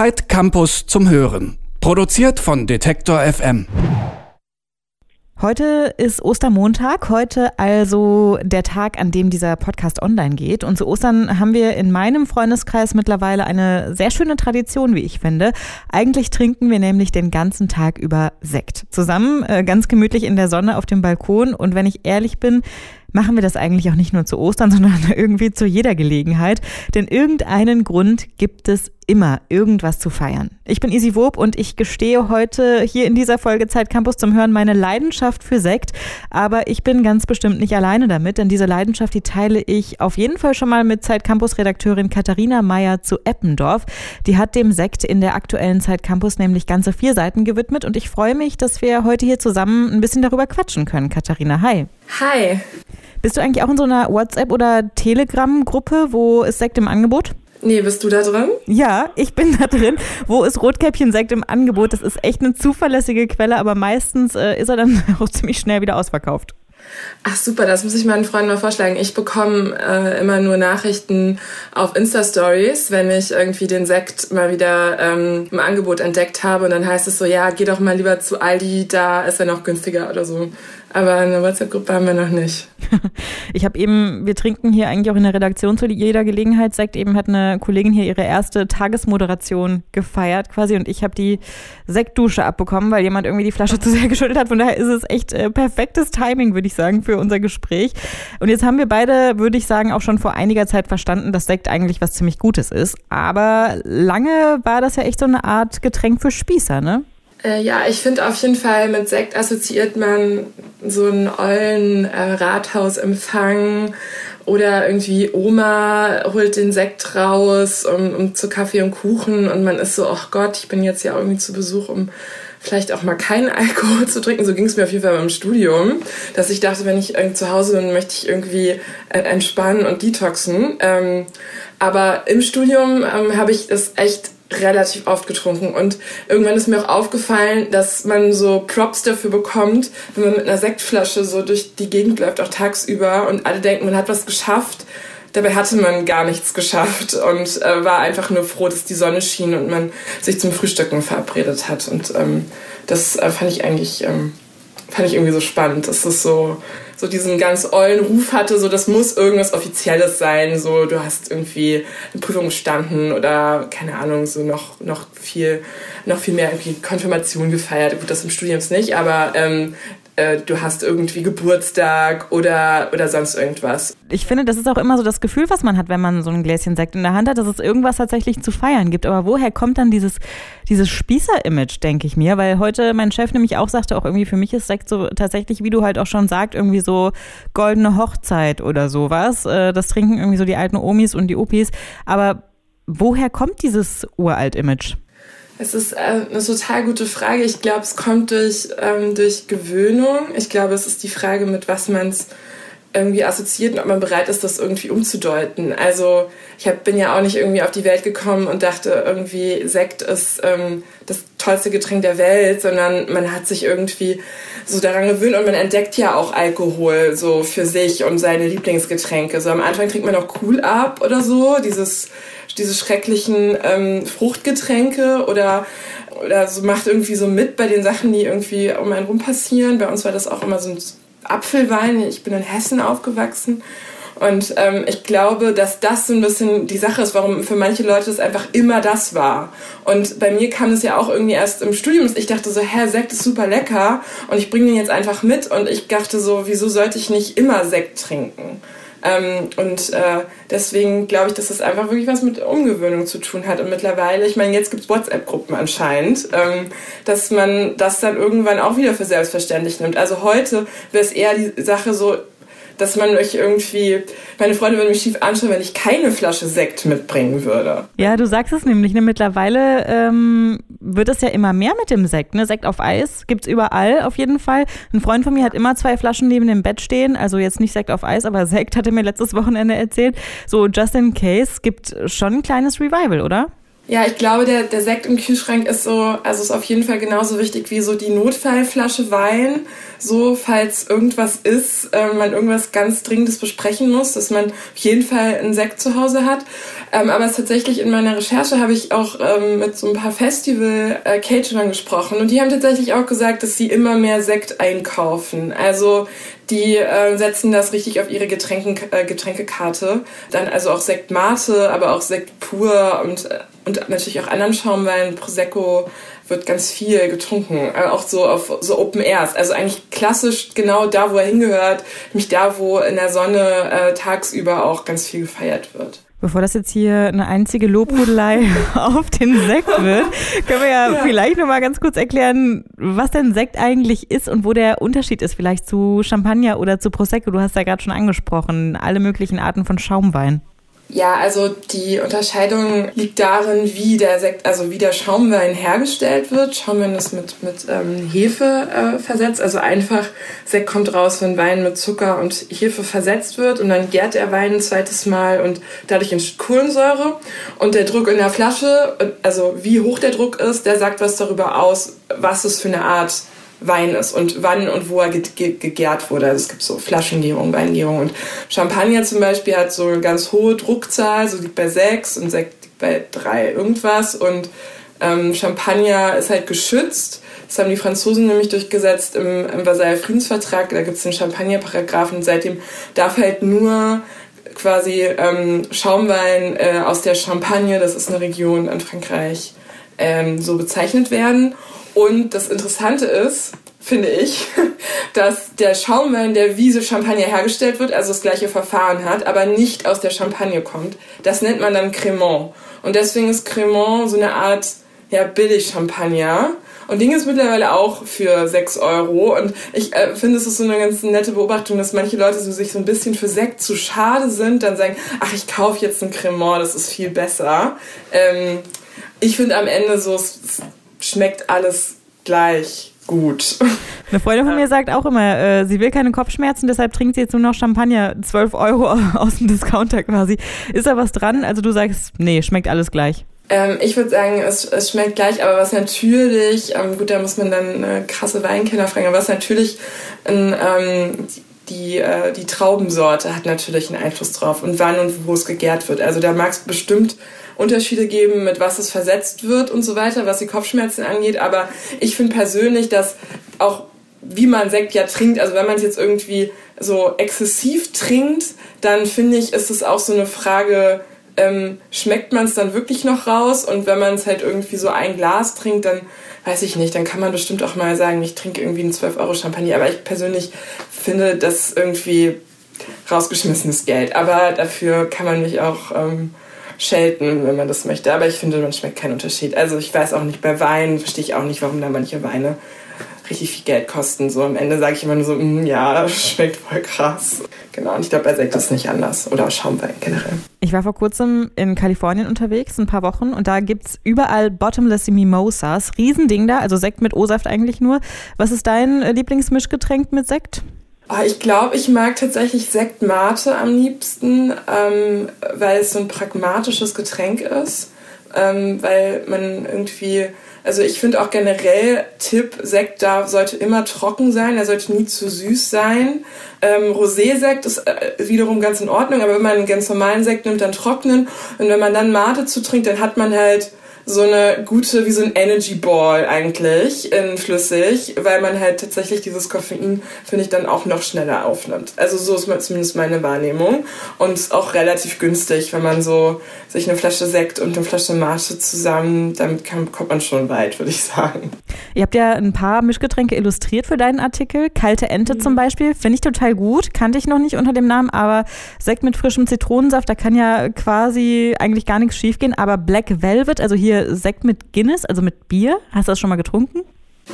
Zeit Campus zum Hören. Produziert von Detektor FM. Heute ist Ostermontag, heute also der Tag, an dem dieser Podcast online geht. Und zu Ostern haben wir in meinem Freundeskreis mittlerweile eine sehr schöne Tradition, wie ich finde. Eigentlich trinken wir nämlich den ganzen Tag über Sekt. Zusammen, äh, ganz gemütlich in der Sonne auf dem Balkon. Und wenn ich ehrlich bin, machen wir das eigentlich auch nicht nur zu Ostern, sondern irgendwie zu jeder Gelegenheit. Denn irgendeinen Grund gibt es immer, irgendwas zu feiern. Ich bin Isi Wob und ich gestehe heute hier in dieser Folge Zeit Campus zum Hören meine Leidenschaft für Sekt. Aber ich bin ganz bestimmt nicht alleine damit, denn diese Leidenschaft, die teile ich auf jeden Fall schon mal mit Zeit Campus Redakteurin Katharina Meyer zu Eppendorf. Die hat dem Sekt in der aktuellen Zeit Campus nämlich ganze vier Seiten gewidmet und ich freue mich, dass wir heute hier zusammen ein bisschen darüber quatschen können. Katharina, hi. Hi. Bist du eigentlich auch in so einer WhatsApp- oder Telegram-Gruppe, wo ist Sekt im Angebot? Nee, bist du da drin? Ja, ich bin da drin. Wo ist Rotkäppchen-Sekt im Angebot? Das ist echt eine zuverlässige Quelle, aber meistens äh, ist er dann auch ziemlich schnell wieder ausverkauft. Ach super, das muss ich meinen Freunden mal vorschlagen. Ich bekomme äh, immer nur Nachrichten auf Insta-Stories, wenn ich irgendwie den Sekt mal wieder ähm, im Angebot entdeckt habe. Und dann heißt es so, ja, geh doch mal lieber zu Aldi, da ist er noch günstiger oder so. Aber eine WhatsApp-Gruppe haben wir noch nicht. Ich habe eben, wir trinken hier eigentlich auch in der Redaktion zu jeder Gelegenheit Sekt. Eben hat eine Kollegin hier ihre erste Tagesmoderation gefeiert quasi und ich habe die Sektdusche abbekommen, weil jemand irgendwie die Flasche zu sehr geschüttet hat. Von daher ist es echt äh, perfektes Timing, würde ich sagen, für unser Gespräch. Und jetzt haben wir beide, würde ich sagen, auch schon vor einiger Zeit verstanden, dass Sekt eigentlich was ziemlich Gutes ist. Aber lange war das ja echt so eine Art Getränk für Spießer, ne? Äh, ja, ich finde auf jeden Fall, mit Sekt assoziiert man so einen ollen äh, Rathausempfang oder irgendwie Oma holt den Sekt raus um, um zu Kaffee und Kuchen und man ist so, ach Gott, ich bin jetzt ja irgendwie zu Besuch, um vielleicht auch mal keinen Alkohol zu trinken. So ging es mir auf jeden Fall beim Studium, dass ich dachte, wenn ich zu Hause bin, möchte ich irgendwie äh, entspannen und detoxen. Ähm, aber im Studium ähm, habe ich das echt relativ oft getrunken und irgendwann ist mir auch aufgefallen, dass man so Props dafür bekommt, wenn man mit einer Sektflasche so durch die Gegend läuft, auch tagsüber und alle denken, man hat was geschafft. Dabei hatte man gar nichts geschafft und äh, war einfach nur froh, dass die Sonne schien und man sich zum Frühstücken verabredet hat. Und ähm, das äh, fand ich eigentlich ähm, fand ich irgendwie so spannend, dass das so so diesen ganz ollen Ruf hatte, so das muss irgendwas Offizielles sein, so du hast irgendwie eine Prüfung bestanden oder keine Ahnung, so noch, noch viel, noch viel mehr irgendwie Konfirmation gefeiert. Gut, das im Studium ist nicht, aber ähm, äh, du hast irgendwie Geburtstag oder, oder sonst irgendwas. Ich finde, das ist auch immer so das Gefühl, was man hat, wenn man so ein Gläschen Sekt in der Hand hat, dass es irgendwas tatsächlich zu feiern gibt. Aber woher kommt dann dieses, dieses Spießer-Image, denke ich mir? Weil heute mein Chef nämlich auch sagte, auch irgendwie für mich ist Sekt so tatsächlich, wie du halt auch schon sagst, irgendwie so goldene Hochzeit oder sowas. Äh, das trinken irgendwie so die alten Omis und die Opis. Aber woher kommt dieses Uralt-Image? Es ist äh, eine total gute Frage. Ich glaube, es kommt durch, ähm, durch Gewöhnung. Ich glaube, es ist die Frage, mit was man es irgendwie assoziiert und ob man bereit ist, das irgendwie umzudeuten. Also ich hab, bin ja auch nicht irgendwie auf die Welt gekommen und dachte irgendwie, Sekt ist ähm, das tollste Getränk der Welt, sondern man hat sich irgendwie so daran gewöhnt und man entdeckt ja auch Alkohol so für sich und seine Lieblingsgetränke. So am Anfang trinkt man auch Cool Up oder so, dieses diese schrecklichen ähm, Fruchtgetränke oder oder so macht irgendwie so mit bei den Sachen, die irgendwie um einen rum passieren. Bei uns war das auch immer so ein Apfelwein. Ich bin in Hessen aufgewachsen. Und ähm, ich glaube, dass das so ein bisschen die Sache ist, warum für manche Leute es einfach immer das war. Und bei mir kam es ja auch irgendwie erst im Studium. Ich dachte so, Herr, Sekt ist super lecker und ich bringe den jetzt einfach mit. Und ich dachte so, wieso sollte ich nicht immer Sekt trinken? Ähm, und äh, deswegen glaube ich, dass das einfach wirklich was mit Umgewöhnung zu tun hat. Und mittlerweile, ich meine, jetzt gibt es WhatsApp-Gruppen anscheinend, ähm, dass man das dann irgendwann auch wieder für selbstverständlich nimmt. Also heute wäre es eher die Sache so, dass man euch irgendwie, meine Freunde würden mich schief anschauen, wenn ich keine Flasche Sekt mitbringen würde. Ja, du sagst es nämlich, ne? mittlerweile ähm, wird es ja immer mehr mit dem Sekt. Ne? Sekt auf Eis gibt es überall auf jeden Fall. Ein Freund von mir hat immer zwei Flaschen neben dem Bett stehen, also jetzt nicht Sekt auf Eis, aber Sekt hat er mir letztes Wochenende erzählt. So just in case gibt schon ein kleines Revival, oder? Ja, ich glaube, der, der Sekt im Kühlschrank ist so, also ist auf jeden Fall genauso wichtig wie so die Notfallflasche Wein. So, falls irgendwas ist, äh, man irgendwas ganz Dringendes besprechen muss, dass man auf jeden Fall einen Sekt zu Hause hat. Ähm, aber tatsächlich in meiner Recherche habe ich auch ähm, mit so ein paar Festival-Caterern gesprochen und die haben tatsächlich auch gesagt, dass sie immer mehr Sekt einkaufen. Also die äh, setzen das richtig auf ihre Getränken, äh, Getränkekarte. Dann also auch Sekt Mate, aber auch Sekt pur und, äh, und natürlich auch anderen Schaumwein, Prosecco wird ganz viel getrunken. Äh, auch so auf so Open Airs. Also eigentlich klassisch genau da, wo er hingehört. Nämlich da, wo in der Sonne äh, tagsüber auch ganz viel gefeiert wird. Bevor das jetzt hier eine einzige Lobhudelei auf den Sekt wird, können wir ja, ja. vielleicht noch mal ganz kurz erklären, was denn Sekt eigentlich ist und wo der Unterschied ist, vielleicht zu Champagner oder zu Prosecco. Du hast ja gerade schon angesprochen, alle möglichen Arten von Schaumwein. Ja, also die Unterscheidung liegt darin, wie der Sekt, also wie der Schaumwein hergestellt wird. Schaumwein ist mit, mit ähm, Hefe äh, versetzt. Also einfach Sekt kommt raus, wenn Wein mit Zucker und Hefe versetzt wird und dann gärt der Wein ein zweites Mal und dadurch entsteht Kohlensäure. Und der Druck in der Flasche, also wie hoch der Druck ist, der sagt was darüber aus, was es für eine Art Wein ist und wann und wo er gegärt wurde. Also es gibt so Flaschengärung, Weingärung und Champagner zum Beispiel hat so eine ganz hohe Druckzahl, so liegt bei sechs und Sekt liegt bei drei irgendwas und ähm, Champagner ist halt geschützt. Das haben die Franzosen nämlich durchgesetzt im, im Versailler Friedensvertrag. Da gibt es den Champagner-Paragraphen seitdem darf halt nur quasi ähm, Schaumwein äh, aus der Champagne, das ist eine Region in Frankreich, ähm, so bezeichnet werden. Und das Interessante ist, finde ich, dass der Schaumwein, der wie so Champagner hergestellt wird, also das gleiche Verfahren hat, aber nicht aus der Champagne kommt. Das nennt man dann Cremant. Und deswegen ist Cremant so eine Art ja, Billig-Champagner. Und Ding ist mittlerweile auch für 6 Euro. Und ich äh, finde, es ist so eine ganz nette Beobachtung, dass manche Leute so sich so ein bisschen für Sekt zu schade sind, dann sagen, ach, ich kaufe jetzt ein Cremant, das ist viel besser. Ähm, ich finde am Ende so, es schmeckt alles gleich gut. Eine Freundin von mir sagt auch immer, äh, sie will keine Kopfschmerzen, deshalb trinkt sie jetzt nur noch Champagner, 12 Euro aus dem Discounter quasi. Ist da was dran? Also du sagst, nee, schmeckt alles gleich. Ähm, ich würde sagen, es, es, schmeckt gleich, aber was natürlich, ähm, gut, da muss man dann äh, krasse Weinkenner fragen, aber was natürlich ähm, die, äh, die Traubensorte hat natürlich einen Einfluss drauf und wann und wo es gegärt wird. Also da mag es bestimmt Unterschiede geben, mit was es versetzt wird und so weiter, was die Kopfschmerzen angeht. Aber ich finde persönlich, dass auch wie man Sekt ja trinkt, also wenn man es jetzt irgendwie so exzessiv trinkt, dann finde ich, ist es auch so eine Frage, ähm, schmeckt man es dann wirklich noch raus? Und wenn man es halt irgendwie so ein Glas trinkt, dann weiß ich nicht, dann kann man bestimmt auch mal sagen, ich trinke irgendwie einen 12 Euro Champagner. Aber ich persönlich finde das irgendwie rausgeschmissenes Geld. Aber dafür kann man mich auch ähm, schelten, wenn man das möchte. Aber ich finde, man schmeckt keinen Unterschied. Also ich weiß auch nicht, bei Wein verstehe ich auch nicht, warum da manche Weine richtig viel Geld kosten. So am Ende sage ich immer nur so, mm, ja, schmeckt voll krass. Genau, und ich glaube, bei Sekt ist es nicht anders. Oder Schaumwein generell. Ich war vor kurzem in Kalifornien unterwegs, ein paar Wochen, und da gibt es überall Bottomless Mimosas. Riesending da, also Sekt mit O-Saft eigentlich nur. Was ist dein äh, Lieblingsmischgetränk mit Sekt? Oh, ich glaube, ich mag tatsächlich Sekt Mate am liebsten, ähm, weil es so ein pragmatisches Getränk ist. Ähm, weil man irgendwie, also ich finde auch generell Tipp, Sekt darf, sollte immer trocken sein, er sollte nie zu süß sein. Ähm, Rosé-Sekt ist äh, wiederum ganz in Ordnung, aber wenn man einen ganz normalen Sekt nimmt, dann trocknen. Und wenn man dann Mate zu trinkt, dann hat man halt so eine gute, wie so ein Energy Ball eigentlich in flüssig, weil man halt tatsächlich dieses Koffein, finde ich, dann auch noch schneller aufnimmt. Also so ist zumindest meine Wahrnehmung. Und auch relativ günstig, wenn man so sich eine Flasche Sekt und eine Flasche Marche zusammen, damit kann, kommt man schon weit, würde ich sagen. Ihr habt ja ein paar Mischgetränke illustriert für deinen Artikel. Kalte Ente mhm. zum Beispiel, finde ich total gut. Kannte ich noch nicht unter dem Namen, aber Sekt mit frischem Zitronensaft, da kann ja quasi eigentlich gar nichts schiefgehen. Aber Black Velvet, also hier Sekt mit Guinness, also mit Bier. Hast du das schon mal getrunken?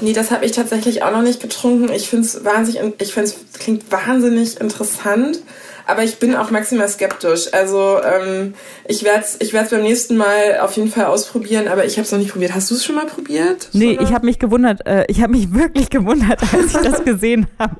Nee, das habe ich tatsächlich auch noch nicht getrunken. Ich finde es wahnsinnig, ich finde es klingt wahnsinnig interessant. Aber ich bin auch maximal skeptisch. Also ähm, ich werde es ich werd's beim nächsten Mal auf jeden Fall ausprobieren, aber ich habe es noch nicht probiert. Hast du es schon mal probiert? Nee, Sondern? ich habe mich gewundert, äh, ich habe mich wirklich gewundert, als ich das gesehen habe.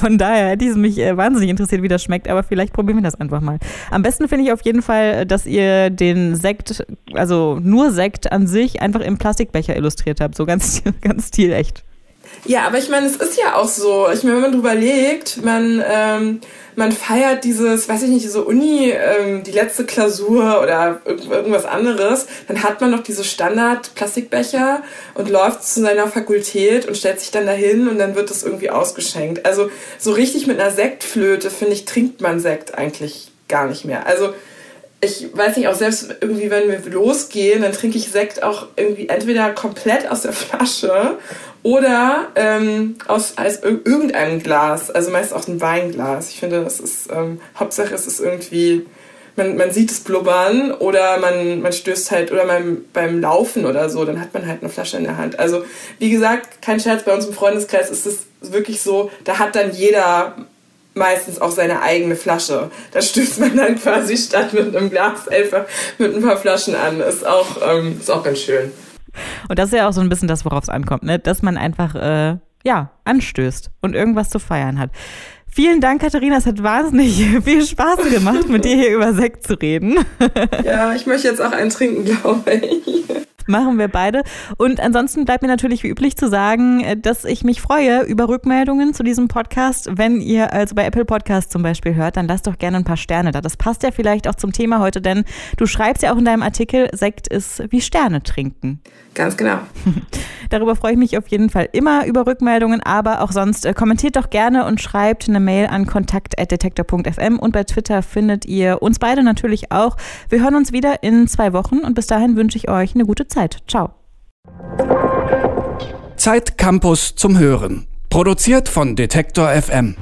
Von daher hätte es mich äh, wahnsinnig interessiert, wie das schmeckt, aber vielleicht probieren wir das einfach mal. Am besten finde ich auf jeden Fall, dass ihr den Sekt, also nur Sekt an sich, einfach im Plastikbecher illustriert habt. So ganz, ganz stilecht. Ja, aber ich meine, es ist ja auch so. Ich meine, wenn man drüber legt, man, ähm, man feiert dieses, weiß ich nicht, diese Uni, ähm, die letzte Klausur oder irgendwas anderes, dann hat man noch diese Standard-Plastikbecher und läuft zu seiner Fakultät und stellt sich dann dahin und dann wird das irgendwie ausgeschenkt. Also so richtig mit einer Sektflöte, finde ich, trinkt man Sekt eigentlich gar nicht mehr. Also ich weiß nicht, auch selbst irgendwie, wenn wir losgehen, dann trinke ich Sekt auch irgendwie entweder komplett aus der Flasche oder ähm, aus als irgendeinem Glas, also meist auch ein Weinglas. Ich finde, das ist ähm, Hauptsache, es ist irgendwie man, man sieht es blubbern oder man, man stößt halt oder beim, beim Laufen oder so, dann hat man halt eine Flasche in der Hand. Also wie gesagt, kein Scherz, bei uns im Freundeskreis ist es wirklich so, da hat dann jeder meistens auch seine eigene Flasche. Da stößt man dann quasi statt mit einem Glas einfach mit ein paar Flaschen an. Ist auch, ähm, ist auch ganz schön. Und das ist ja auch so ein bisschen das, worauf es ankommt, ne? dass man einfach äh, ja, anstößt und irgendwas zu feiern hat. Vielen Dank, Katharina. Es hat wahnsinnig viel Spaß gemacht, mit dir hier über Sekt zu reden. Ja, ich möchte jetzt auch einen trinken, glaube ich. Machen wir beide. Und ansonsten bleibt mir natürlich wie üblich zu sagen, äh, dass ich mich freue über Rückmeldungen zu diesem Podcast. Wenn ihr also bei Apple Podcasts zum Beispiel hört, dann lasst doch gerne ein paar Sterne da. Das passt ja vielleicht auch zum Thema heute, denn du schreibst ja auch in deinem Artikel, Sekt ist wie Sterne trinken. Ganz genau. Darüber freue ich mich auf jeden Fall immer über Rückmeldungen, aber auch sonst äh, kommentiert doch gerne und schreibt eine Mail an kontakt.detektor.fm und bei Twitter findet ihr uns beide natürlich auch. Wir hören uns wieder in zwei Wochen und bis dahin wünsche ich euch eine gute Zeit. Ciao. Zeit Campus zum Hören. Produziert von Detektor FM.